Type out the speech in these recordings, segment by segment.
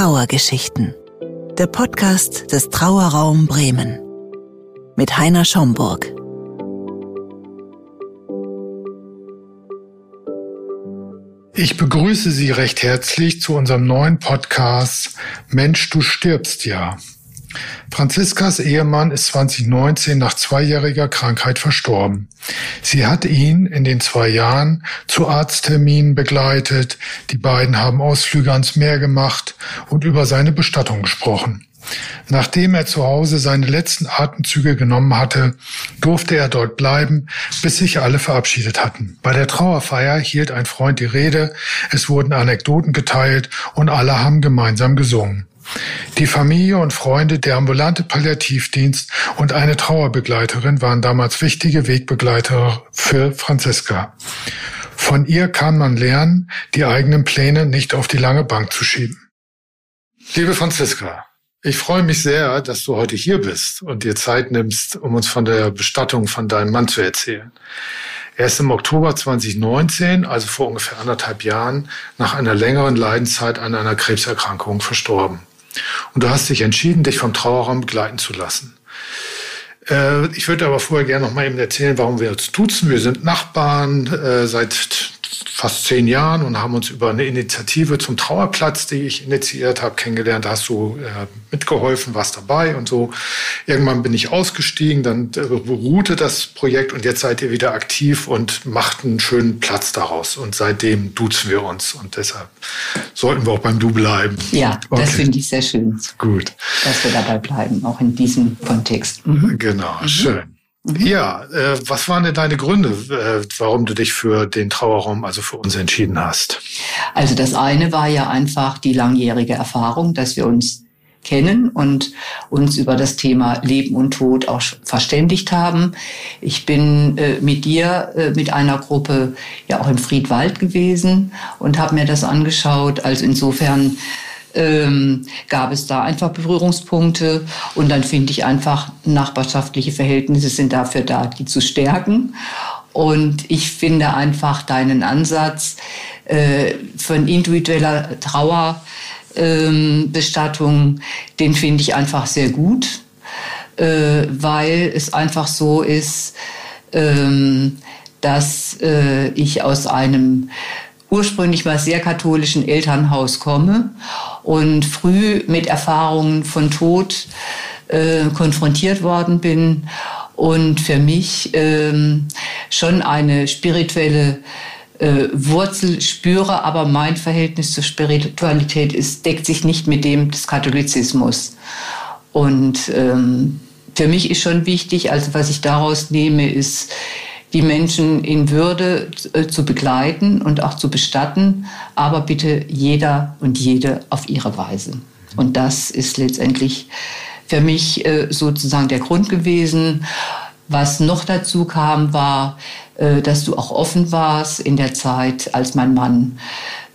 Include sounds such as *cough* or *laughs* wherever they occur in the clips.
Trauergeschichten. Der Podcast des Trauerraum Bremen. Mit Heiner Schomburg. Ich begrüße Sie recht herzlich zu unserem neuen Podcast Mensch, du stirbst ja. Franziskas Ehemann ist 2019 nach zweijähriger Krankheit verstorben. Sie hat ihn in den zwei Jahren zu Arztterminen begleitet, die beiden haben Ausflüge ans Meer gemacht und über seine Bestattung gesprochen. Nachdem er zu Hause seine letzten Atemzüge genommen hatte, durfte er dort bleiben, bis sich alle verabschiedet hatten. Bei der Trauerfeier hielt ein Freund die Rede, es wurden Anekdoten geteilt und alle haben gemeinsam gesungen. Die Familie und Freunde, der ambulante Palliativdienst und eine Trauerbegleiterin waren damals wichtige Wegbegleiter für Franziska. Von ihr kann man lernen, die eigenen Pläne nicht auf die lange Bank zu schieben. Liebe Franziska, ich freue mich sehr, dass du heute hier bist und dir Zeit nimmst, um uns von der Bestattung von deinem Mann zu erzählen. Er ist im Oktober 2019, also vor ungefähr anderthalb Jahren, nach einer längeren Leidenszeit an einer Krebserkrankung verstorben. Und du hast dich entschieden, dich vom Trauerraum begleiten zu lassen. Äh, ich würde aber vorher gerne noch mal eben erzählen, warum wir uns duzen. Wir sind Nachbarn äh, seit fast zehn Jahren und haben uns über eine Initiative zum Trauerplatz, die ich initiiert habe, kennengelernt. Da hast du äh, mitgeholfen, warst dabei und so. Irgendwann bin ich ausgestiegen, dann äh, beruhte das Projekt und jetzt seid ihr wieder aktiv und macht einen schönen Platz daraus. Und seitdem duzen wir uns und deshalb sollten wir auch beim Du bleiben. Ja, okay. das finde ich sehr schön. Gut. Dass wir dabei bleiben, auch in diesem Kontext. Mhm. Genau, mhm. schön. Mhm. Ja, äh, was waren denn deine Gründe, äh, warum du dich für den Trauerraum, also für uns entschieden hast? Also das eine war ja einfach die langjährige Erfahrung, dass wir uns kennen und uns über das Thema Leben und Tod auch verständigt haben. Ich bin äh, mit dir, äh, mit einer Gruppe ja auch im Friedwald gewesen und habe mir das angeschaut. Also insofern ähm, gab es da einfach Berührungspunkte. Und dann finde ich einfach, nachbarschaftliche Verhältnisse sind dafür da, die zu stärken. Und ich finde einfach deinen Ansatz äh, von individueller Trauerbestattung, ähm, den finde ich einfach sehr gut, äh, weil es einfach so ist, ähm, dass äh, ich aus einem ursprünglich mal sehr katholischen Elternhaus komme und früh mit Erfahrungen von Tod äh, konfrontiert worden bin und für mich ähm, schon eine spirituelle äh, Wurzel spüre, aber mein Verhältnis zur Spiritualität ist, deckt sich nicht mit dem des Katholizismus. Und ähm, für mich ist schon wichtig, also was ich daraus nehme, ist, die Menschen in Würde äh, zu begleiten und auch zu bestatten, aber bitte jeder und jede auf ihre Weise. Und das ist letztendlich für mich äh, sozusagen der Grund gewesen. Was noch dazu kam, war, äh, dass du auch offen warst in der Zeit, als mein Mann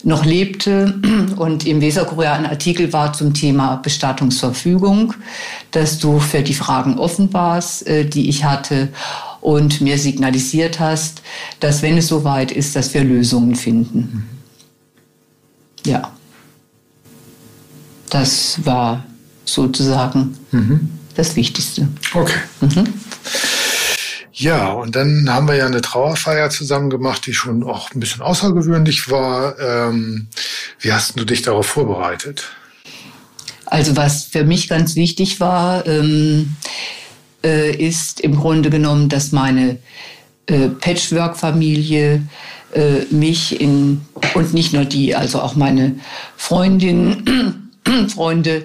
noch lebte *clears throat* und im Weserkurier ein Artikel war zum Thema Bestattungsverfügung, dass du für die Fragen offen warst, die ich hatte und mir signalisiert hast, dass wenn es soweit ist, dass wir Lösungen finden. Ja. Das war sozusagen mhm. das Wichtigste. Okay. Mhm. Ja, und dann haben wir ja eine Trauerfeier zusammen gemacht, die schon auch ein bisschen außergewöhnlich war. Ähm, wie hast du dich darauf vorbereitet? Also was für mich ganz wichtig war, ähm, äh, ist im Grunde genommen, dass meine äh, Patchwork-Familie äh, mich in, und nicht nur die, also auch meine Freundinnen, *clears throat* Freunde,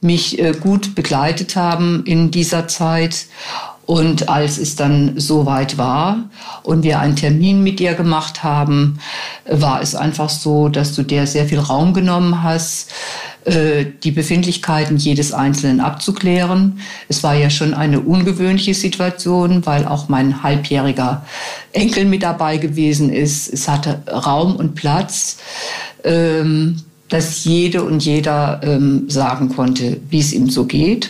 mich äh, gut begleitet haben in dieser Zeit. Und als es dann soweit war und wir einen Termin mit dir gemacht haben, war es einfach so, dass du dir sehr viel Raum genommen hast, äh, die Befindlichkeiten jedes Einzelnen abzuklären. Es war ja schon eine ungewöhnliche Situation, weil auch mein halbjähriger Enkel mit dabei gewesen ist. Es hatte Raum und Platz, ähm, dass jede und jeder ähm, sagen konnte, wie es ihm so geht.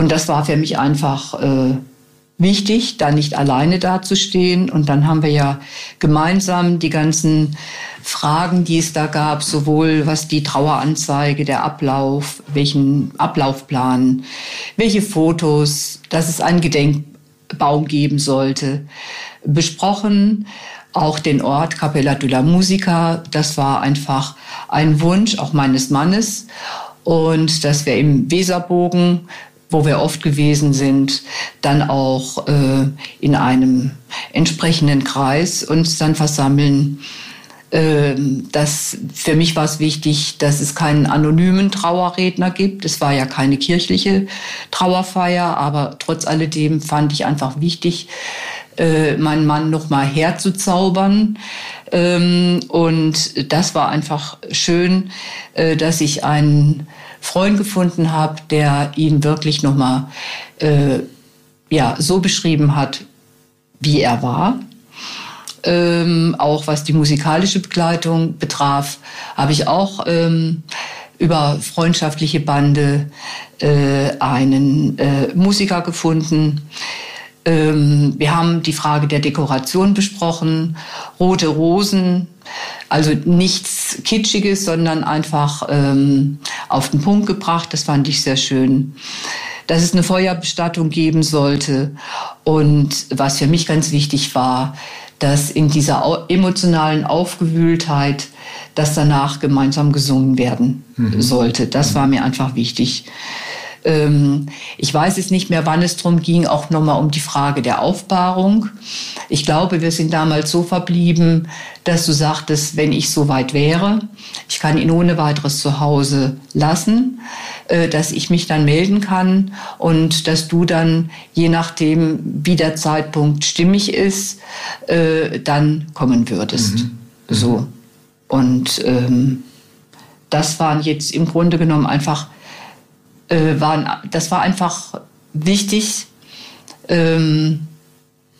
Und das war für mich einfach äh, wichtig, da nicht alleine dazustehen. Und dann haben wir ja gemeinsam die ganzen Fragen, die es da gab, sowohl was die Traueranzeige, der Ablauf, welchen Ablaufplan, welche Fotos, dass es einen Gedenkbaum geben sollte, besprochen. Auch den Ort Capella della Musica, das war einfach ein Wunsch auch meines Mannes. Und dass wir im Weserbogen wo wir oft gewesen sind, dann auch äh, in einem entsprechenden Kreis uns dann versammeln. Ähm, das, für mich war es wichtig, dass es keinen anonymen Trauerredner gibt. Es war ja keine kirchliche Trauerfeier, aber trotz alledem fand ich einfach wichtig, äh, meinen Mann noch mal herzuzaubern. Ähm, und das war einfach schön, äh, dass ich einen Freund gefunden habe, der ihn wirklich nochmal äh, ja, so beschrieben hat, wie er war. Ähm, auch was die musikalische Begleitung betraf, habe ich auch ähm, über freundschaftliche Bande äh, einen äh, Musiker gefunden. Ähm, wir haben die Frage der Dekoration besprochen, rote Rosen, also nichts Kitschiges, sondern einfach ähm, auf den Punkt gebracht. Das fand ich sehr schön. Dass es eine Feuerbestattung geben sollte. Und was für mich ganz wichtig war, dass in dieser emotionalen Aufgewühltheit, dass danach gemeinsam gesungen werden mhm. sollte. Das war mir einfach wichtig. Ähm, ich weiß es nicht mehr, wann es darum ging, auch nochmal um die Frage der Aufbahrung. Ich glaube, wir sind damals so verblieben, dass du sagtest, wenn ich so weit wäre, ich kann ihn ohne weiteres zu Hause lassen, äh, dass ich mich dann melden kann und dass du dann, je nachdem, wie der Zeitpunkt stimmig ist, äh, dann kommen würdest. Mhm. So. Und ähm, das waren jetzt im Grunde genommen einfach äh, waren, das war einfach wichtig, ähm,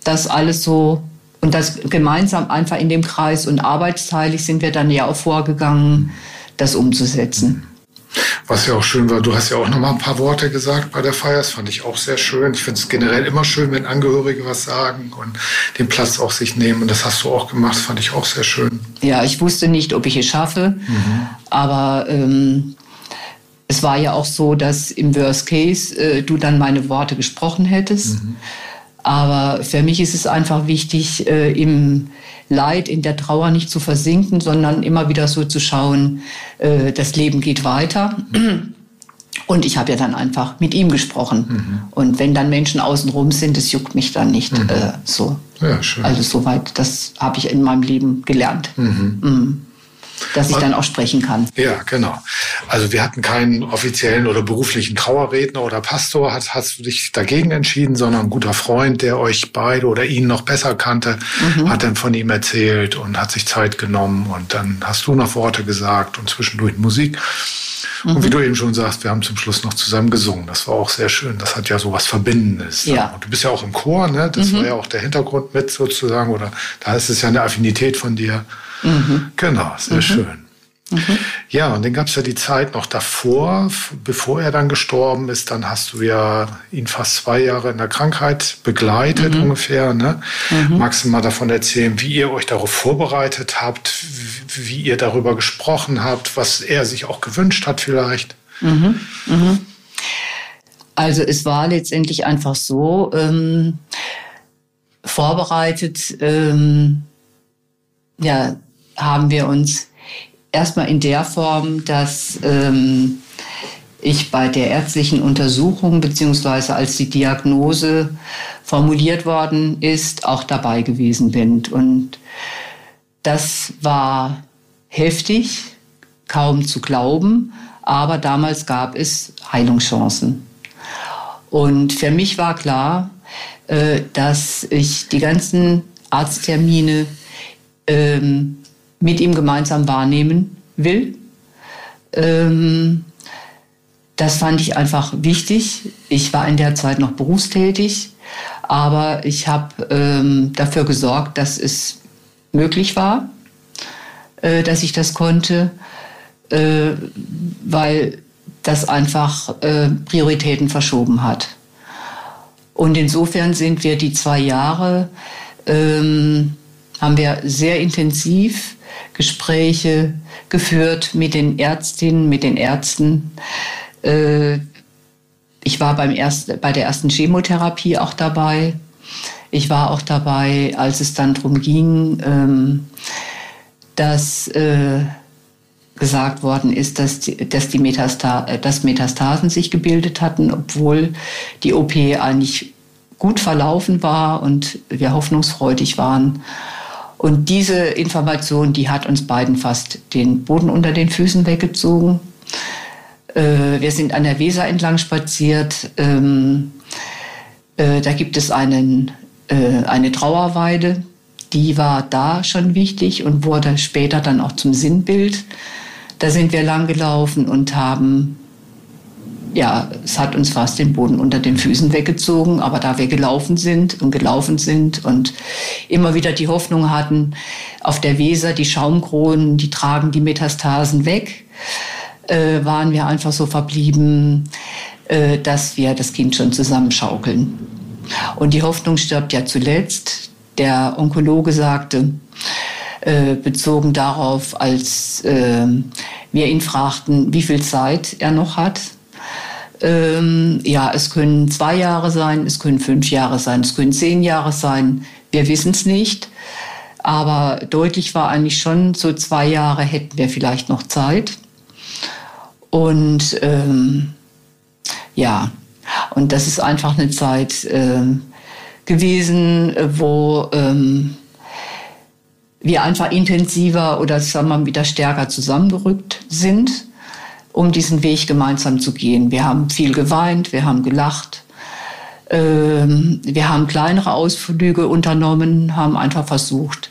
dass alles so und das gemeinsam einfach in dem Kreis und arbeitsteilig sind wir dann ja auch vorgegangen, das umzusetzen. Was ja auch schön war, du hast ja auch noch mal ein paar Worte gesagt bei der Feier. Das fand ich auch sehr schön. Ich finde es generell immer schön, wenn Angehörige was sagen und den Platz auch sich nehmen. Und das hast du auch gemacht, das fand ich auch sehr schön. Ja, ich wusste nicht, ob ich es schaffe, mhm. aber ähm, es war ja auch so, dass im Worst Case äh, du dann meine Worte gesprochen hättest. Mhm. Aber für mich ist es einfach wichtig, äh, im Leid, in der Trauer nicht zu versinken, sondern immer wieder so zu schauen, äh, das Leben geht weiter. Und ich habe ja dann einfach mit ihm gesprochen. Mhm. Und wenn dann Menschen außenrum sind, das juckt mich dann nicht mhm. äh, so. Ja, schön. Also soweit, das habe ich in meinem Leben gelernt. Mhm. Dass ich dann auch sprechen kann. Ja, genau. Also wir hatten keinen offiziellen oder beruflichen Trauerredner oder Pastor, hast, hast du dich dagegen entschieden, sondern ein guter Freund, der euch beide oder ihn noch besser kannte, mhm. hat dann von ihm erzählt und hat sich Zeit genommen und dann hast du noch Worte gesagt und zwischendurch Musik. Und mhm. wie du eben schon sagst, wir haben zum Schluss noch zusammen gesungen. Das war auch sehr schön. Das hat ja so was Verbindendes. Ja. Und du bist ja auch im Chor, ne? Das mhm. war ja auch der Hintergrund mit sozusagen. Oder da ist es ja eine Affinität von dir. Mhm. Genau, sehr mhm. schön. Mhm. Ja, und dann gab es ja die Zeit noch davor, bevor er dann gestorben ist. Dann hast du ja ihn fast zwei Jahre in der Krankheit begleitet mhm. ungefähr. Ne? Mhm. Magst du mal davon erzählen, wie ihr euch darauf vorbereitet habt, wie, ihr darüber gesprochen habt, was er sich auch gewünscht hat vielleicht? Mhm. Mhm. Also es war letztendlich einfach so ähm, vorbereitet. Ähm, ja, haben wir uns erstmal in der Form, dass ähm, ich bei der ärztlichen Untersuchung beziehungsweise als die Diagnose formuliert worden ist, auch dabei gewesen bin. Und das war heftig, kaum zu glauben, aber damals gab es Heilungschancen. Und für mich war klar, äh, dass ich die ganzen Arzttermine ähm, mit ihm gemeinsam wahrnehmen will. Ähm, das fand ich einfach wichtig. Ich war in der Zeit noch berufstätig, aber ich habe ähm, dafür gesorgt, dass es möglich war, äh, dass ich das konnte, äh, weil das einfach äh, Prioritäten verschoben hat. Und insofern sind wir die zwei Jahre, ähm, haben wir sehr intensiv Gespräche geführt mit den Ärztinnen, mit den Ärzten. Äh, ich war beim erst, bei der ersten Chemotherapie auch dabei. Ich war auch dabei, als es dann darum ging, ähm, dass äh, gesagt worden ist, dass die, dass, die Metasta äh, dass Metastasen sich gebildet hatten, obwohl die OP eigentlich gut verlaufen war und wir hoffnungsfreudig waren. Und diese Information, die hat uns beiden fast den Boden unter den Füßen weggezogen. Äh, wir sind an der Weser entlang spaziert. Ähm, äh, da gibt es einen, äh, eine Trauerweide. Die war da schon wichtig und wurde später dann auch zum Sinnbild. Da sind wir lang gelaufen und haben, ja, es hat uns fast den Boden unter den Füßen weggezogen, aber da wir gelaufen sind und gelaufen sind und immer wieder die Hoffnung hatten, auf der Weser die Schaumkronen, die tragen die Metastasen weg, äh, waren wir einfach so verblieben, äh, dass wir das Kind schon zusammenschaukeln. Und die Hoffnung stirbt ja zuletzt. Der Onkologe sagte, äh, bezogen darauf, als äh, wir ihn fragten, wie viel Zeit er noch hat. Ähm, ja, es können zwei Jahre sein, es können fünf Jahre sein, es können zehn Jahre sein. Wir wissen es nicht. Aber deutlich war eigentlich schon, so zwei Jahre hätten wir vielleicht noch Zeit. Und ähm, ja, und das ist einfach eine Zeit äh, gewesen, wo ähm, wir einfach intensiver oder sagen wir mal wieder stärker zusammengerückt sind, um diesen Weg gemeinsam zu gehen. Wir haben viel geweint, wir haben gelacht, ähm, wir haben kleinere Ausflüge unternommen, haben einfach versucht,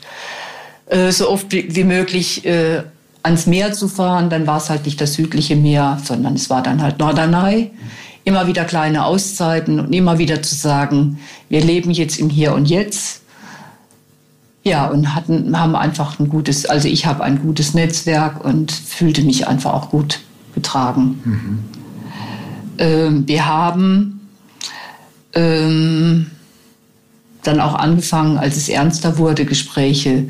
äh, so oft wie möglich äh, ans Meer zu fahren. Dann war es halt nicht das südliche Meer, sondern es war dann halt Norderney. Immer wieder kleine Auszeiten und immer wieder zu sagen, wir leben jetzt im Hier und Jetzt ja, und hatten, haben einfach ein gutes, also ich habe ein gutes Netzwerk und fühlte mich einfach auch gut getragen. Mhm. Ähm, wir haben ähm, dann auch angefangen, als es ernster wurde, Gespräche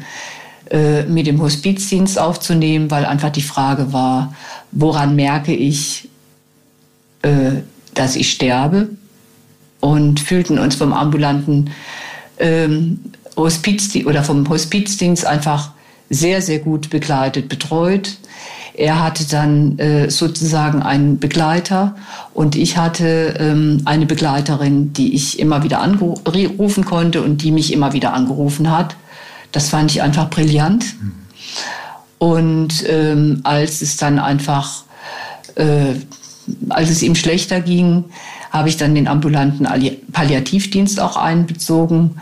äh, mit dem Hospizdienst aufzunehmen, weil einfach die Frage war, woran merke ich, äh, dass ich sterbe? Und fühlten uns vom ambulanten ähm, Hospizdienst oder vom Hospizdienst einfach sehr, sehr gut begleitet, betreut. Er hatte dann äh, sozusagen einen Begleiter und ich hatte ähm, eine Begleiterin, die ich immer wieder anrufen konnte und die mich immer wieder angerufen hat. Das fand ich einfach brillant. Und ähm, als es dann einfach, äh, als es ihm schlechter ging, habe ich dann den ambulanten Palliativdienst auch einbezogen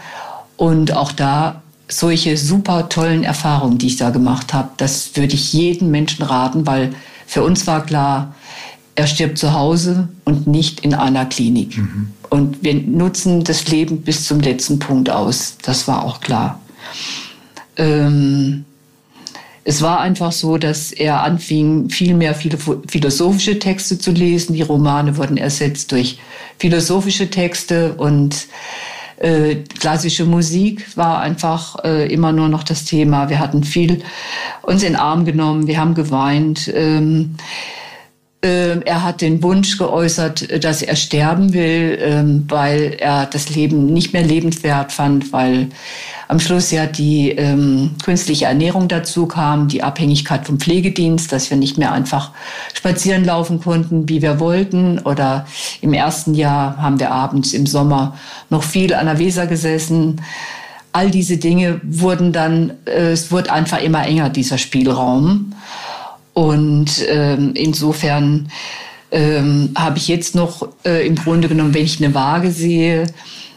und auch da solche super tollen Erfahrungen, die ich da gemacht habe, das würde ich jedem Menschen raten, weil für uns war klar, er stirbt zu Hause und nicht in einer Klinik. Mhm. Und wir nutzen das Leben bis zum letzten Punkt aus. Das war auch klar. Ähm, es war einfach so, dass er anfing, viel mehr philosophische Texte zu lesen. Die Romane wurden ersetzt durch philosophische Texte und äh, klassische Musik war einfach äh, immer nur noch das Thema. Wir hatten viel uns in den Arm genommen, wir haben geweint. Ähm, äh, er hat den Wunsch geäußert, dass er sterben will, ähm, weil er das Leben nicht mehr lebenswert fand, weil am Schluss ja die ähm, künstliche Ernährung dazu kam, die Abhängigkeit vom Pflegedienst, dass wir nicht mehr einfach spazieren laufen konnten, wie wir wollten. Oder im ersten Jahr haben wir abends im Sommer noch viel an der Weser gesessen. All diese Dinge wurden dann, äh, es wurde einfach immer enger, dieser Spielraum. Und ähm, insofern ähm, habe ich jetzt noch äh, im Grunde genommen, wenn ich eine Waage sehe,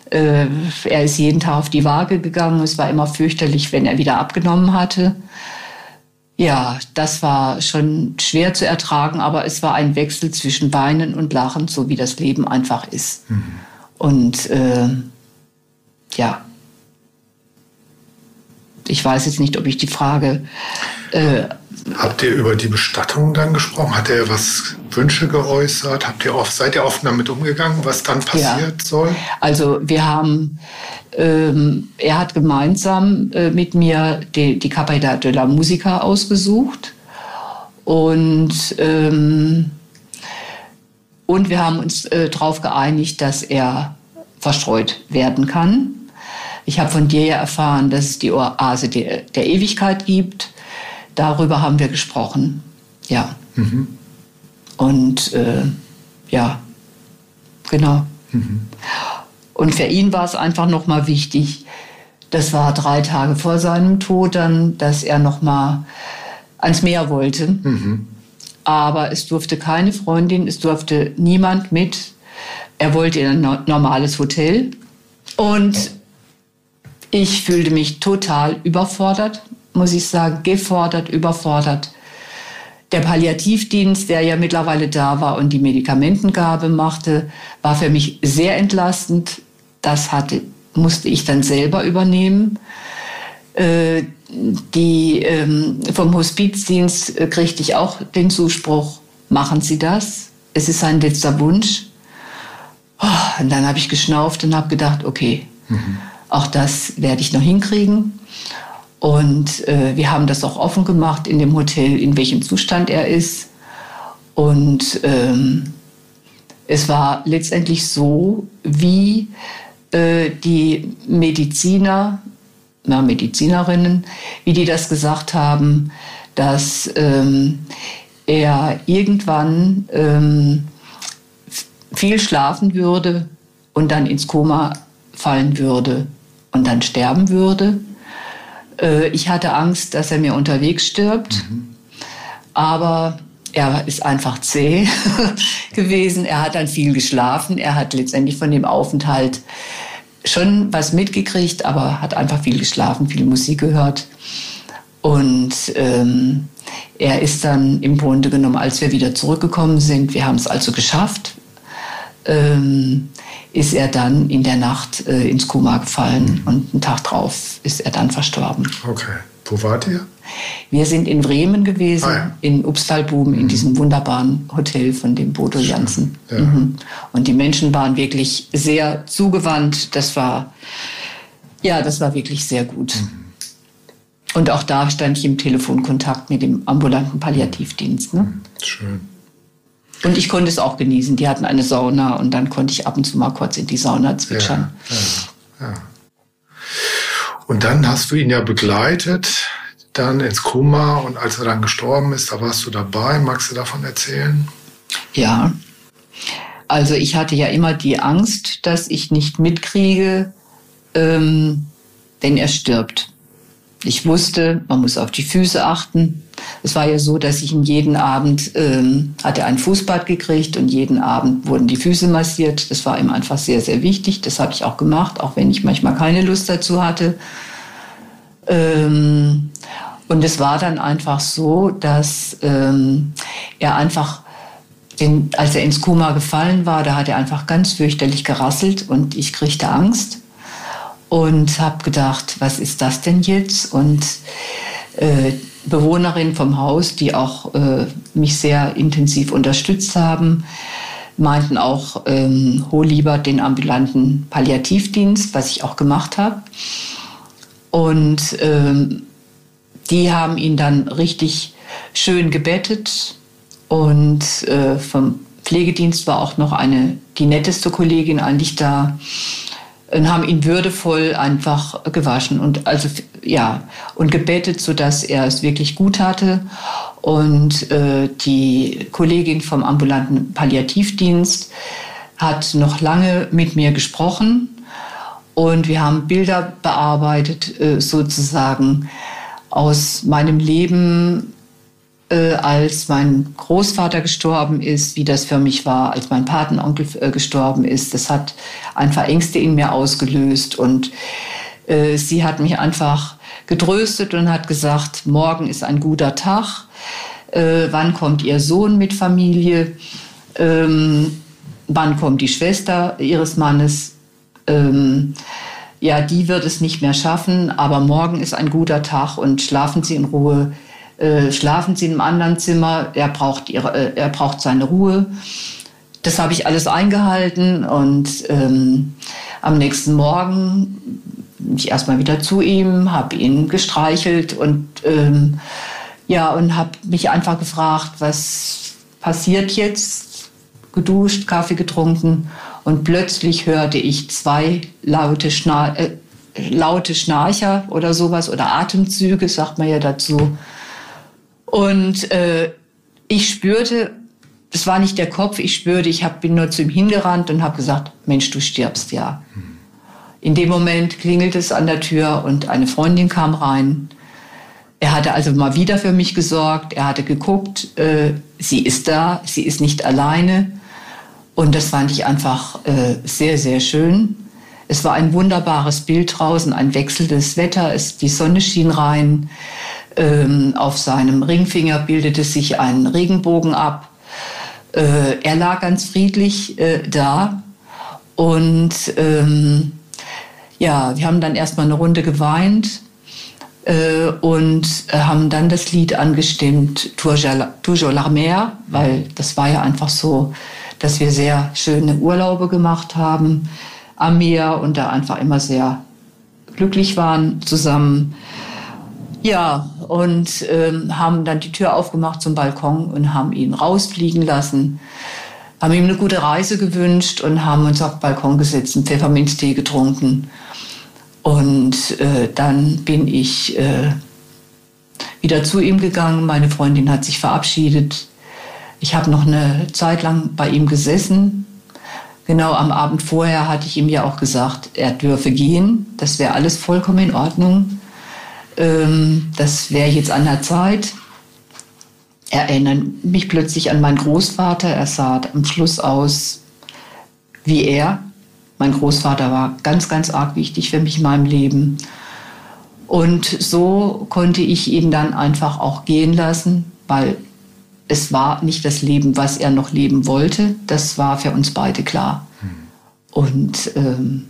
äh, er ist jeden Tag auf die Waage gegangen. Es war immer fürchterlich, wenn er wieder abgenommen hatte. Ja, das war schon schwer zu ertragen, aber es war ein Wechsel zwischen Weinen und Lachen, so wie das Leben einfach ist. Mhm. Und äh, ja. ich weiß jetzt nicht, ob ich die Frage. Äh, Habt ihr über die Bestattung dann gesprochen? Hat er was Wünsche geäußert? Habt ihr oft, seid ihr offen damit umgegangen, was dann passiert ja. soll? Also wir haben, ähm, er hat gemeinsam äh, mit mir die, die Capitale de la Musica ausgesucht und ähm, und wir haben uns äh, darauf geeinigt, dass er verstreut werden kann. Ich habe von dir ja erfahren, dass es die Oase der, der Ewigkeit gibt. Darüber haben wir gesprochen. Ja. Mhm. Und äh, ja, genau. Mhm. Und für ihn war es einfach nochmal wichtig, das war drei Tage vor seinem Tod dann, dass er nochmal ans Meer wollte. Mhm. Aber es durfte keine Freundin, es durfte niemand mit. Er wollte in ein normales Hotel. Und ich fühlte mich total überfordert, muss ich sagen, gefordert, überfordert. Der Palliativdienst, der ja mittlerweile da war und die Medikamentengabe machte, war für mich sehr entlastend. Das hatte, musste ich dann selber übernehmen. Äh, die, ähm, vom Hospizdienst äh, kriegte ich auch den Zuspruch, machen Sie das. Es ist ein letzter Wunsch. Oh, und dann habe ich geschnauft und habe gedacht, okay, mhm. Auch das werde ich noch hinkriegen. Und äh, wir haben das auch offen gemacht in dem Hotel, in welchem Zustand er ist. Und ähm, es war letztendlich so, wie äh, die Mediziner, na, Medizinerinnen, wie die das gesagt haben, dass ähm, er irgendwann ähm, viel schlafen würde und dann ins Koma fallen würde und dann sterben würde. Äh, ich hatte Angst, dass er mir unterwegs stirbt. Mhm. Aber er ist einfach zäh *laughs* gewesen. Er hat dann viel geschlafen. Er hat letztendlich von dem Aufenthalt schon was mitgekriegt, aber hat einfach viel geschlafen, viel Musik gehört. Und ähm, er ist dann im Grunde genommen, als wir wieder zurückgekommen sind, wir haben es also geschafft, ähm, ist er dann in der Nacht äh, ins Koma gefallen mhm. und einen Tag drauf ist er dann verstorben. Okay. Wo wart ihr? Wir sind in Bremen gewesen, ah, ja. in Upstalbuben, mhm. in diesem wunderbaren Hotel von dem Bodo Jansen. Ja. Mhm. Und die Menschen waren wirklich sehr zugewandt. Das war, ja, das war wirklich sehr gut. Mhm. Und auch da stand ich im Telefonkontakt mit dem ambulanten Palliativdienst. Ne? Mhm. Schön. Und ich konnte es auch genießen. Die hatten eine Sauna und dann konnte ich ab und zu mal kurz in die Sauna zwitschern. Ja, ja, ja. Und dann hast du ihn ja begleitet, dann ins Koma und als er dann gestorben ist, da warst du dabei. Magst du davon erzählen? Ja. Also ich hatte ja immer die Angst, dass ich nicht mitkriege, ähm, wenn er stirbt. Ich wusste, man muss auf die Füße achten. Es war ja so, dass ich ihn jeden Abend ähm, hatte ein Fußbad gekriegt und jeden Abend wurden die Füße massiert. Das war ihm einfach sehr, sehr wichtig. Das habe ich auch gemacht, auch wenn ich manchmal keine Lust dazu hatte. Ähm, und es war dann einfach so, dass ähm, er einfach, den, als er ins Koma gefallen war, da hat er einfach ganz fürchterlich gerasselt und ich kriegte Angst und habe gedacht, was ist das denn jetzt? Und äh, Bewohnerin vom Haus, die auch äh, mich sehr intensiv unterstützt haben, meinten auch, ähm, hol lieber den ambulanten Palliativdienst, was ich auch gemacht habe. Und ähm, die haben ihn dann richtig schön gebettet. Und äh, vom Pflegedienst war auch noch eine, die netteste Kollegin eigentlich da und haben ihn würdevoll einfach gewaschen und also ja und gebetet, so dass er es wirklich gut hatte. Und äh, die Kollegin vom ambulanten Palliativdienst hat noch lange mit mir gesprochen und wir haben Bilder bearbeitet, äh, sozusagen aus meinem Leben äh, als mein Großvater gestorben ist, wie das für mich war, als mein Patenonkel äh, gestorben ist. Das hat einfach Ängste in mir ausgelöst und äh, sie hat mich einfach getröstet und hat gesagt, morgen ist ein guter Tag. Wann kommt Ihr Sohn mit Familie? Ähm, wann kommt die Schwester Ihres Mannes? Ähm, ja, die wird es nicht mehr schaffen, aber morgen ist ein guter Tag und schlafen Sie in Ruhe. Äh, schlafen Sie in einem anderen Zimmer, er braucht, ihre, äh, er braucht seine Ruhe. Das habe ich alles eingehalten und ähm, am nächsten Morgen bin ich erstmal wieder zu ihm, habe ihn gestreichelt und ähm, ja und habe mich einfach gefragt, was passiert jetzt? Geduscht, Kaffee getrunken und plötzlich hörte ich zwei laute, Schnar äh, laute Schnarcher oder sowas oder Atemzüge, sagt man ja dazu. Und äh, ich spürte, es war nicht der Kopf, ich spürte, ich hab, bin nur zu ihm hingerannt und habe gesagt, Mensch, du stirbst ja. In dem Moment klingelt es an der Tür und eine Freundin kam rein. Er hatte also mal wieder für mich gesorgt. Er hatte geguckt, äh, sie ist da, sie ist nicht alleine. Und das fand ich einfach äh, sehr, sehr schön. Es war ein wunderbares Bild draußen, ein wechselndes Wetter, es, die Sonne schien rein. Ähm, auf seinem Ringfinger bildete sich ein Regenbogen ab. Äh, er lag ganz friedlich äh, da. Und ähm, ja, wir haben dann erstmal eine Runde geweint äh, und haben dann das Lied angestimmt, Toujours la mer, weil das war ja einfach so dass wir sehr schöne Urlaube gemacht haben am Meer und da einfach immer sehr glücklich waren zusammen. Ja, und ähm, haben dann die Tür aufgemacht zum Balkon und haben ihn rausfliegen lassen, haben ihm eine gute Reise gewünscht und haben uns auf den Balkon gesetzt und Pfefferminztee getrunken. Und äh, dann bin ich äh, wieder zu ihm gegangen. Meine Freundin hat sich verabschiedet. Ich habe noch eine Zeit lang bei ihm gesessen. Genau am Abend vorher hatte ich ihm ja auch gesagt, er dürfe gehen. Das wäre alles vollkommen in Ordnung. Ähm, das wäre jetzt an der Zeit. Er erinnert mich plötzlich an meinen Großvater. Er sah am Schluss aus wie er. Mein Großvater war ganz, ganz arg wichtig für mich in meinem Leben. Und so konnte ich ihn dann einfach auch gehen lassen, weil es war nicht das Leben, was er noch leben wollte. Das war für uns beide klar. Hm. Und ähm,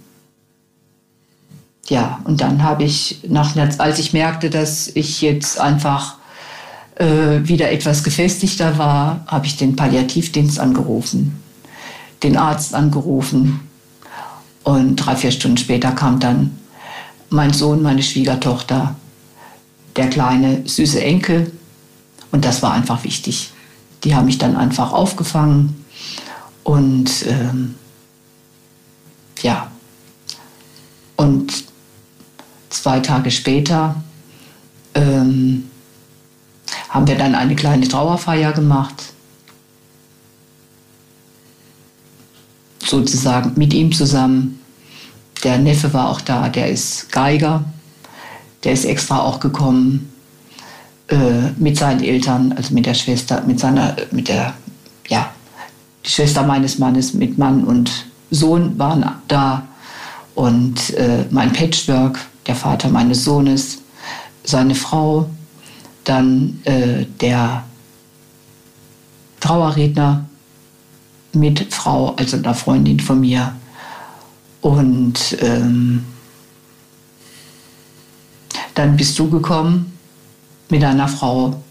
ja, und dann habe ich, nach, als ich merkte, dass ich jetzt einfach äh, wieder etwas gefestigter war, habe ich den Palliativdienst angerufen, den Arzt angerufen. Und drei, vier Stunden später kam dann mein Sohn, meine Schwiegertochter, der kleine, süße Enkel und das war einfach wichtig. Die haben mich dann einfach aufgefangen und ähm, ja. Und zwei Tage später ähm, haben wir dann eine kleine Trauerfeier gemacht. Sozusagen mit ihm zusammen. Der Neffe war auch da, der ist Geiger. Der ist extra auch gekommen äh, mit seinen Eltern, also mit der Schwester, mit seiner, mit der, ja, die Schwester meines Mannes mit Mann und Sohn waren da und äh, mein Patchwork, der Vater meines Sohnes, seine Frau, dann äh, der Trauerredner mit Frau, also einer Freundin von mir. Und ähm, dann bist du gekommen mit einer Frau.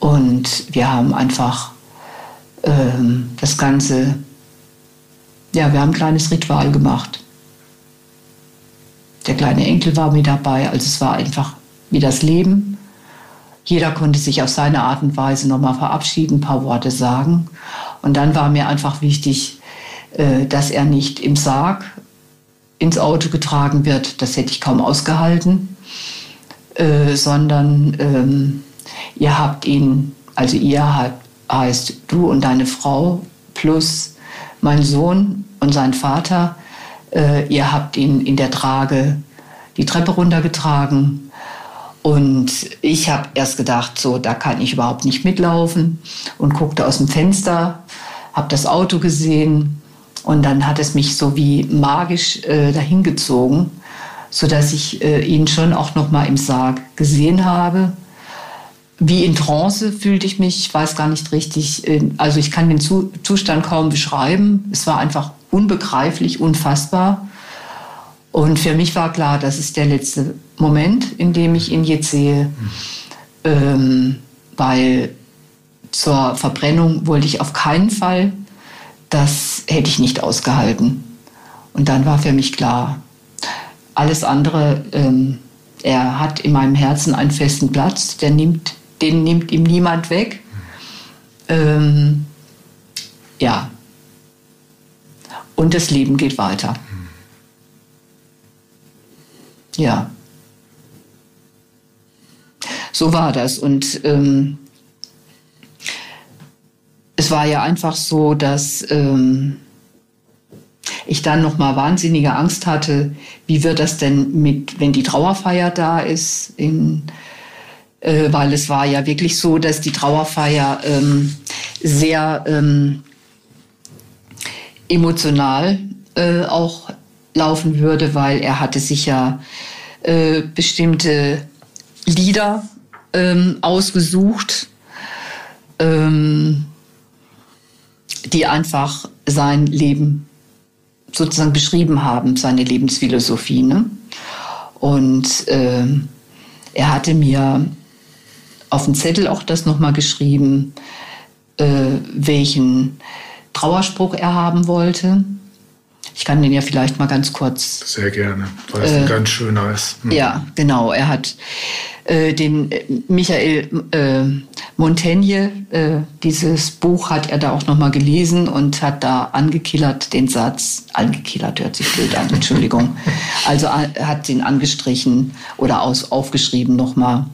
Und wir haben einfach ähm, das Ganze, ja, wir haben ein kleines Ritual gemacht. Der kleine Enkel war mit dabei, also es war einfach wie das Leben. Jeder konnte sich auf seine Art und Weise nochmal verabschieden, ein paar Worte sagen. Und dann war mir einfach wichtig, äh, dass er nicht im Sarg ins Auto getragen wird. Das hätte ich kaum ausgehalten. Äh, sondern ähm, ihr habt ihn, also ihr heißt du und deine Frau plus mein Sohn und sein Vater, äh, ihr habt ihn in der Trage die Treppe runtergetragen. Und ich habe erst gedacht, so, da kann ich überhaupt nicht mitlaufen und guckte aus dem Fenster, habe das Auto gesehen und dann hat es mich so wie magisch äh, dahin sodass ich äh, ihn schon auch noch mal im Sarg gesehen habe. Wie in Trance fühlte ich mich, ich weiß gar nicht richtig, äh, also ich kann den Zu Zustand kaum beschreiben. Es war einfach unbegreiflich, unfassbar. Und für mich war klar, das ist der letzte Moment, in dem ich ihn jetzt sehe, ähm, weil zur Verbrennung wollte ich auf keinen Fall, das hätte ich nicht ausgehalten. Und dann war für mich klar, alles andere, ähm, er hat in meinem Herzen einen festen Platz, der nimmt, den nimmt ihm niemand weg. Ähm, ja. Und das Leben geht weiter. Ja. So war das. Und ähm, es war ja einfach so, dass ähm, ich dann noch mal wahnsinnige Angst hatte, wie wird das denn mit, wenn die Trauerfeier da ist, in, äh, weil es war ja wirklich so, dass die Trauerfeier ähm, sehr ähm, emotional äh, auch laufen würde, weil er hatte sich ja äh, bestimmte Lieder ähm, ausgesucht, ähm, die einfach sein Leben sozusagen beschrieben haben, seine Lebensphilosophie. Ne? Und äh, er hatte mir auf den Zettel auch das nochmal geschrieben, äh, welchen Trauerspruch er haben wollte. Ich kann den ja vielleicht mal ganz kurz. Sehr gerne, weil es äh, ein ganz schöner ist. Mhm. Ja, genau. Er hat äh, den äh, Michael äh, Montaigne, äh, dieses Buch hat er da auch nochmal gelesen und hat da angekillert den Satz, angekillert hört sich blöd an, Entschuldigung. *laughs* Also er hat den angestrichen oder aus, aufgeschrieben nochmal.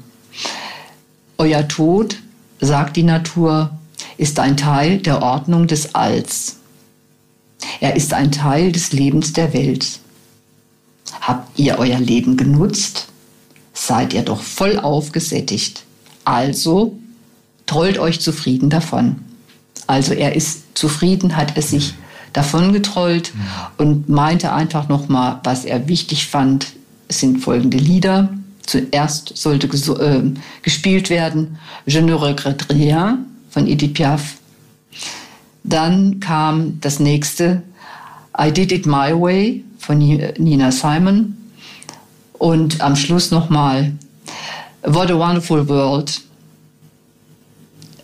Euer Tod, sagt die Natur, ist ein Teil der Ordnung des Alls. Er ist ein Teil des Lebens der Welt. Habt ihr euer Leben genutzt? Seid ihr doch voll aufgesättigt. Also trollt euch zufrieden davon. Also er ist zufrieden, hat er sich davon getrollt und meinte einfach nochmal, was er wichtig fand, sind folgende Lieder. Zuerst sollte äh, gespielt werden Je ne regrette rien von Edith Piaf. Dann kam das nächste I Did It My Way von Nina Simon. Und am Schluss nochmal What a Wonderful World.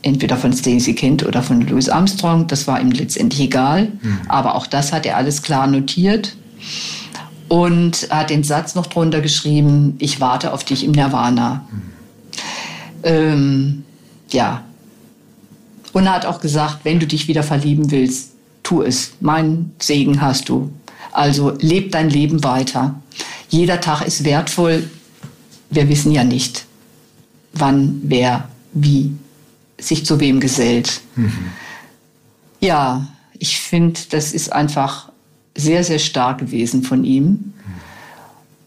Entweder von Stacey Kent oder von Louis Armstrong. Das war ihm letztendlich egal. Mhm. Aber auch das hat er alles klar notiert. Und hat den Satz noch drunter geschrieben, ich warte auf dich im Nirvana. Mhm. Ähm, ja, und er hat auch gesagt, wenn du dich wieder verlieben willst, tu es. Mein Segen hast du. Also leb dein Leben weiter. Jeder Tag ist wertvoll. Wir wissen ja nicht, wann, wer, wie sich zu wem gesellt. Mhm. Ja, ich finde, das ist einfach sehr, sehr stark gewesen von ihm.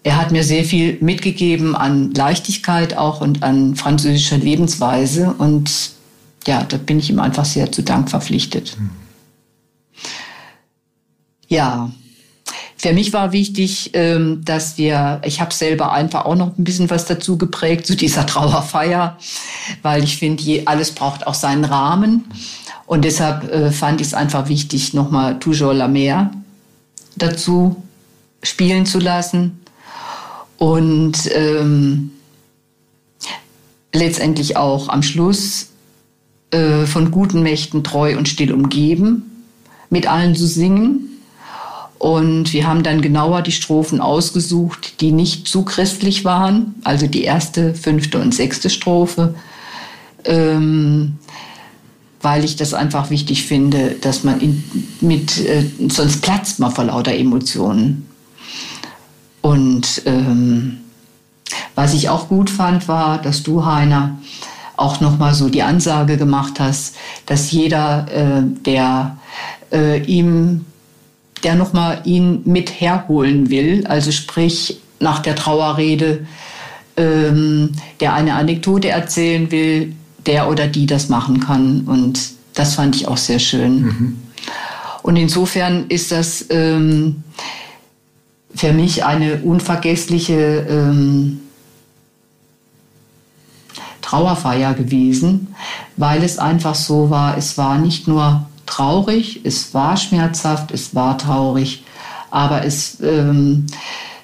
Er hat mir sehr viel mitgegeben an Leichtigkeit auch und an französischer Lebensweise und ja, da bin ich ihm einfach sehr zu Dank verpflichtet. Mhm. Ja, für mich war wichtig, ähm, dass wir, ich habe selber einfach auch noch ein bisschen was dazu geprägt zu dieser *laughs* Trauerfeier, weil ich finde, alles braucht auch seinen Rahmen. Und deshalb äh, fand ich es einfach wichtig, nochmal Toujours la mer dazu spielen zu lassen. Und ähm, letztendlich auch am Schluss äh, von guten Mächten treu und still umgeben, mit allen zu singen. Und wir haben dann genauer die Strophen ausgesucht, die nicht zu christlich waren, also die erste, fünfte und sechste Strophe, ähm, weil ich das einfach wichtig finde, dass man in, mit, äh, sonst platzt man vor lauter Emotionen. Und ähm, was ich auch gut fand, war, dass du, Heiner, auch nochmal so die Ansage gemacht hast, dass jeder, äh, der äh, ihm, der nochmal ihn mit herholen will, also sprich nach der Trauerrede, ähm, der eine Anekdote erzählen will, der oder die das machen kann. Und das fand ich auch sehr schön. Mhm. Und insofern ist das ähm, für mich eine unvergessliche ähm, Trauerfeier gewesen, weil es einfach so war, es war nicht nur traurig, es war schmerzhaft, es war traurig, aber es, ähm,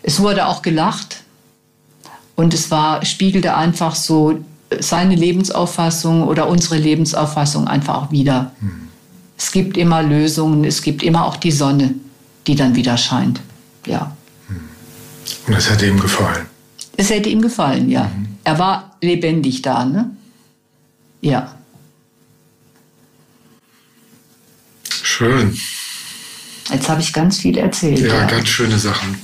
es wurde auch gelacht und es war, spiegelte einfach so seine Lebensauffassung oder unsere Lebensauffassung einfach auch wieder. Mhm. Es gibt immer Lösungen, es gibt immer auch die Sonne, die dann wieder scheint. Ja. Und es hätte ihm gefallen. Es hätte ihm gefallen, ja. Mhm. Er war lebendig da, ne? Ja. Schön. Jetzt habe ich ganz viel erzählt. Ja, ja, ganz schöne Sachen.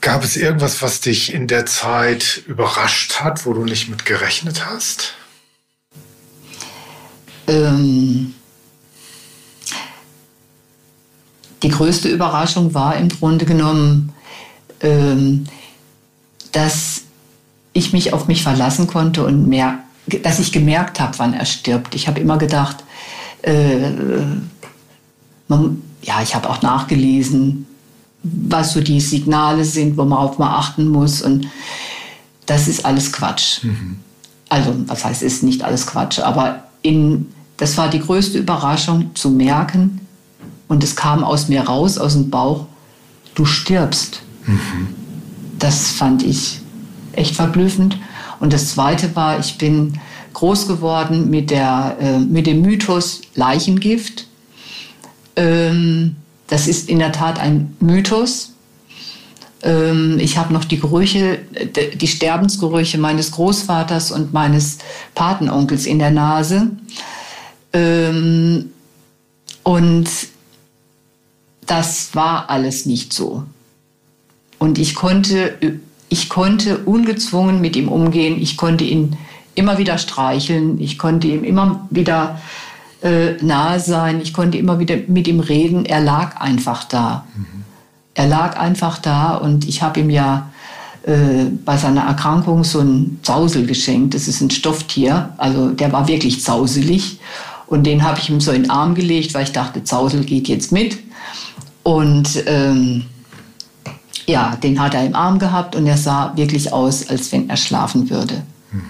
Gab es irgendwas, was dich in der Zeit überrascht hat, wo du nicht mit gerechnet hast? Ähm, die größte Überraschung war im Grunde genommen, ähm, dass ich mich auf mich verlassen konnte und mehr, dass ich gemerkt habe, wann er stirbt. Ich habe immer gedacht, äh, man, ja, ich habe auch nachgelesen, was so die Signale sind, worauf man achten muss. Und das ist alles Quatsch. Mhm. Also, was heißt, ist nicht alles Quatsch, aber in, das war die größte Überraschung zu merken, und es kam aus mir raus, aus dem Bauch, du stirbst. Mhm. Das fand ich echt verblüffend. Und das Zweite war, ich bin groß geworden mit, der, äh, mit dem Mythos Leichengift. Ähm, das ist in der Tat ein Mythos. Ähm, ich habe noch die Gerüche, die Sterbensgerüche meines Großvaters und meines Patenonkels in der Nase. Ähm, und das war alles nicht so. Und ich konnte, ich konnte ungezwungen mit ihm umgehen. Ich konnte ihn immer wieder streicheln. Ich konnte ihm immer wieder äh, nahe sein. Ich konnte immer wieder mit ihm reden. Er lag einfach da. Mhm. Er lag einfach da und ich habe ihm ja äh, bei seiner Erkrankung so ein Zausel geschenkt. Das ist ein Stofftier. Also der war wirklich zauselig. Und den habe ich ihm so in den Arm gelegt, weil ich dachte, Zausel geht jetzt mit. Und ähm, ja, den hat er im Arm gehabt und er sah wirklich aus, als wenn er schlafen würde. Mhm.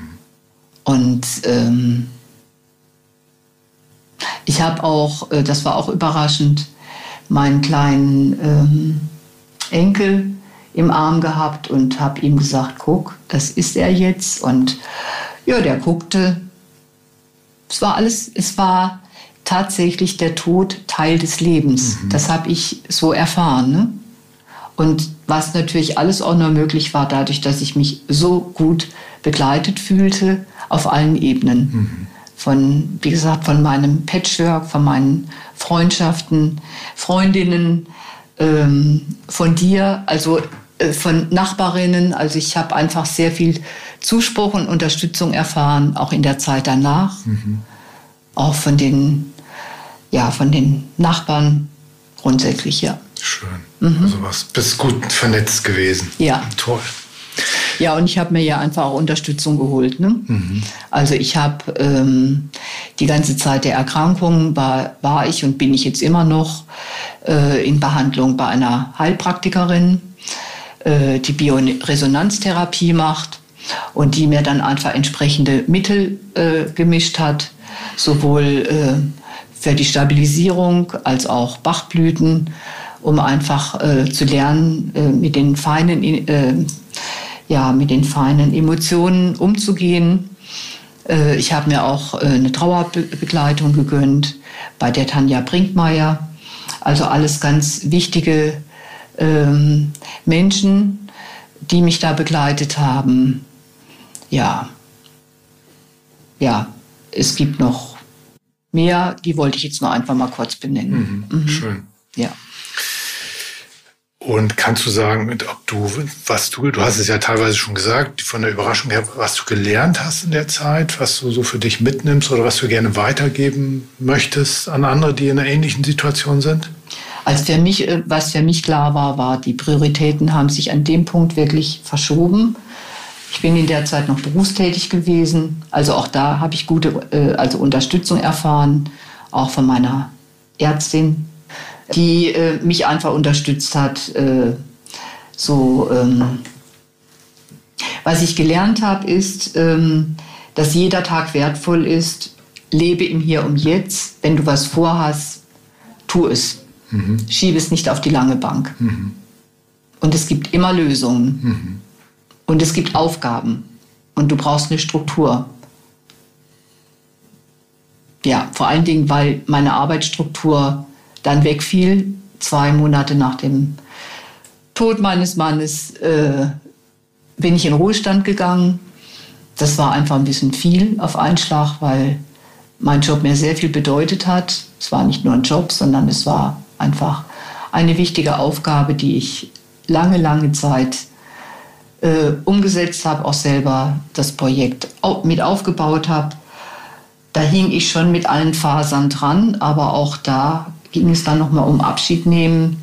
Und ähm, ich habe auch, äh, das war auch überraschend, meinen kleinen ähm, Enkel im Arm gehabt und habe ihm gesagt, guck, das ist er jetzt. Und ja, der guckte. Es war alles, es war tatsächlich der Tod Teil des Lebens. Mhm. Das habe ich so erfahren. Ne? Und was natürlich alles auch nur möglich war, dadurch, dass ich mich so gut begleitet fühlte auf allen Ebenen. Mhm. Von, wie gesagt, von meinem Patchwork, von meinen Freundschaften, Freundinnen, ähm, von dir, also äh, von Nachbarinnen. Also ich habe einfach sehr viel Zuspruch und Unterstützung erfahren, auch in der Zeit danach. Mhm. Auch von den ja, von den Nachbarn grundsätzlich, ja. Schön. Mhm. Also was, bist gut vernetzt gewesen. Ja. Toll. Ja, und ich habe mir ja einfach auch Unterstützung geholt. Ne? Mhm. Also ich habe ähm, die ganze Zeit der Erkrankung war, war ich und bin ich jetzt immer noch äh, in Behandlung bei einer Heilpraktikerin, äh, die Bioresonanztherapie macht und die mir dann einfach entsprechende Mittel äh, gemischt hat, sowohl äh, für die Stabilisierung als auch Bachblüten, um einfach äh, zu lernen, äh, mit den feinen, äh, ja, mit den feinen Emotionen umzugehen. Äh, ich habe mir auch äh, eine Trauerbegleitung gegönnt bei der Tanja Brinkmeier. Also alles ganz wichtige ähm, Menschen, die mich da begleitet haben. Ja, ja, es gibt noch mehr, die wollte ich jetzt nur einfach mal kurz benennen. Mhm. Mhm. Schön. Ja. Und kannst du sagen, ob du, was du, du hast es ja teilweise schon gesagt, von der Überraschung her, was du gelernt hast in der Zeit, was du so für dich mitnimmst oder was du gerne weitergeben möchtest an andere, die in einer ähnlichen Situation sind? Also für mich, äh, was für mich klar war, war, die Prioritäten haben sich an dem Punkt wirklich verschoben. Ich bin in der Zeit noch berufstätig gewesen. Also auch da habe ich gute äh, also Unterstützung erfahren, auch von meiner Ärztin, die äh, mich einfach unterstützt hat. Äh, so, ähm, was ich gelernt habe, ist, ähm, dass jeder Tag wertvoll ist. Lebe im Hier und Jetzt. Wenn du was vorhast, tu es. Mhm. Schiebe es nicht auf die lange Bank. Mhm. Und es gibt immer Lösungen. Mhm. Und es gibt Aufgaben. Und du brauchst eine Struktur. Ja, vor allen Dingen, weil meine Arbeitsstruktur dann wegfiel, zwei Monate nach dem Tod meines Mannes äh, bin ich in Ruhestand gegangen. Das war einfach ein bisschen viel auf einen Schlag, weil mein Job mir sehr viel bedeutet hat. Es war nicht nur ein Job, sondern es war einfach eine wichtige Aufgabe, die ich lange, lange Zeit äh, umgesetzt habe, auch selber das Projekt mit aufgebaut habe. Da hing ich schon mit allen Fasern dran, aber auch da ging es dann nochmal um Abschied nehmen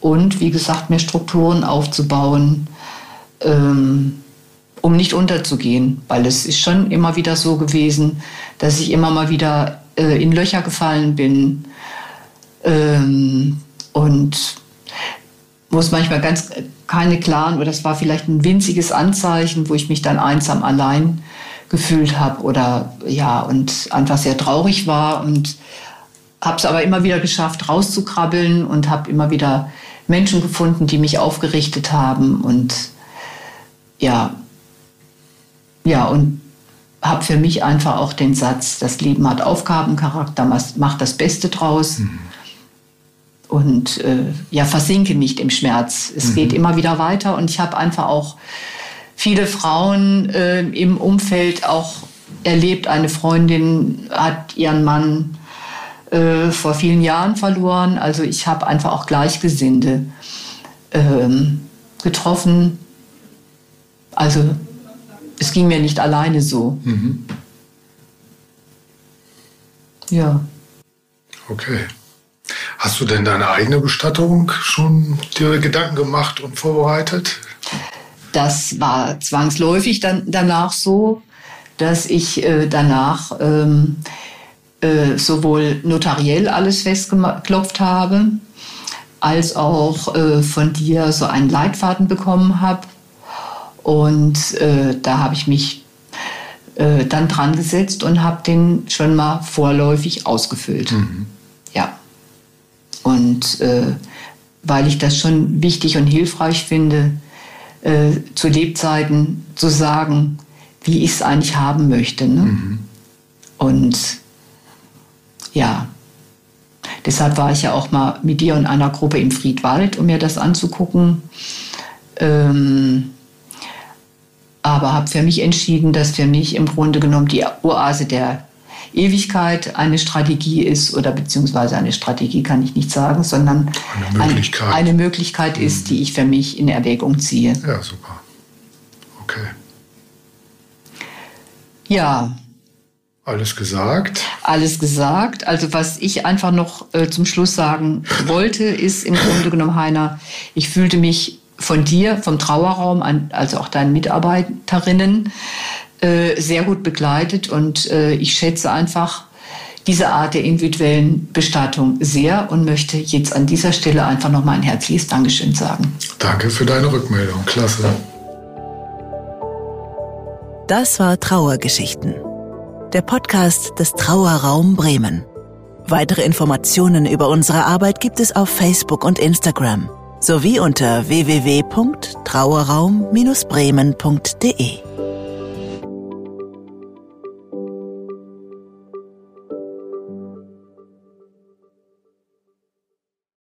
und, wie gesagt, mir Strukturen aufzubauen, ähm, um nicht unterzugehen, weil es ist schon immer wieder so gewesen, dass ich immer mal wieder äh, in Löcher gefallen bin. Ähm, und wo es manchmal ganz keine klaren, oder das war vielleicht ein winziges Anzeichen, wo ich mich dann einsam allein gefühlt habe oder ja, und einfach sehr traurig war und habe es aber immer wieder geschafft, rauszukrabbeln und habe immer wieder Menschen gefunden, die mich aufgerichtet haben und ja, ja, und habe für mich einfach auch den Satz, das Leben hat Aufgabencharakter, macht das Beste draus. Mhm. Und äh, ja, versinke nicht im Schmerz. Es mhm. geht immer wieder weiter und ich habe einfach auch viele Frauen äh, im Umfeld auch erlebt. Eine Freundin hat ihren Mann äh, vor vielen Jahren verloren. Also ich habe einfach auch Gleichgesinnte ähm, getroffen. Also es ging mir nicht alleine so. Mhm. Ja. Okay. Hast du denn deine eigene Bestattung schon dir Gedanken gemacht und vorbereitet? Das war zwangsläufig dann danach so, dass ich äh, danach ähm, äh, sowohl notariell alles festgeklopft habe, als auch äh, von dir so einen Leitfaden bekommen habe, und äh, da habe ich mich äh, dann dran gesetzt und habe den schon mal vorläufig ausgefüllt. Mhm. Ja. Und äh, weil ich das schon wichtig und hilfreich finde, zu Lebzeiten zu sagen, wie ich es eigentlich haben möchte. Ne? Mhm. Und ja, deshalb war ich ja auch mal mit dir und einer Gruppe im Friedwald, um mir das anzugucken. Ähm, aber habe für mich entschieden, dass für mich im Grunde genommen die Oase der Ewigkeit eine Strategie ist oder beziehungsweise eine Strategie kann ich nicht sagen, sondern eine Möglichkeit, eine, eine Möglichkeit ist, die ich für mich in Erwägung ziehe. Ja, super. Okay. Ja. Alles gesagt? Alles gesagt. Also was ich einfach noch äh, zum Schluss sagen wollte, ist im Grunde genommen, Heiner, ich fühlte mich von dir, vom Trauerraum, also auch deinen Mitarbeiterinnen, äh, sehr gut begleitet. Und äh, ich schätze einfach diese Art der individuellen Bestattung sehr und möchte jetzt an dieser Stelle einfach nochmal ein herzliches Dankeschön sagen. Danke für deine Rückmeldung. Klasse. Das war Trauergeschichten. Der Podcast des Trauerraum Bremen. Weitere Informationen über unsere Arbeit gibt es auf Facebook und Instagram sowie unter www.trauerraum-bremen.de.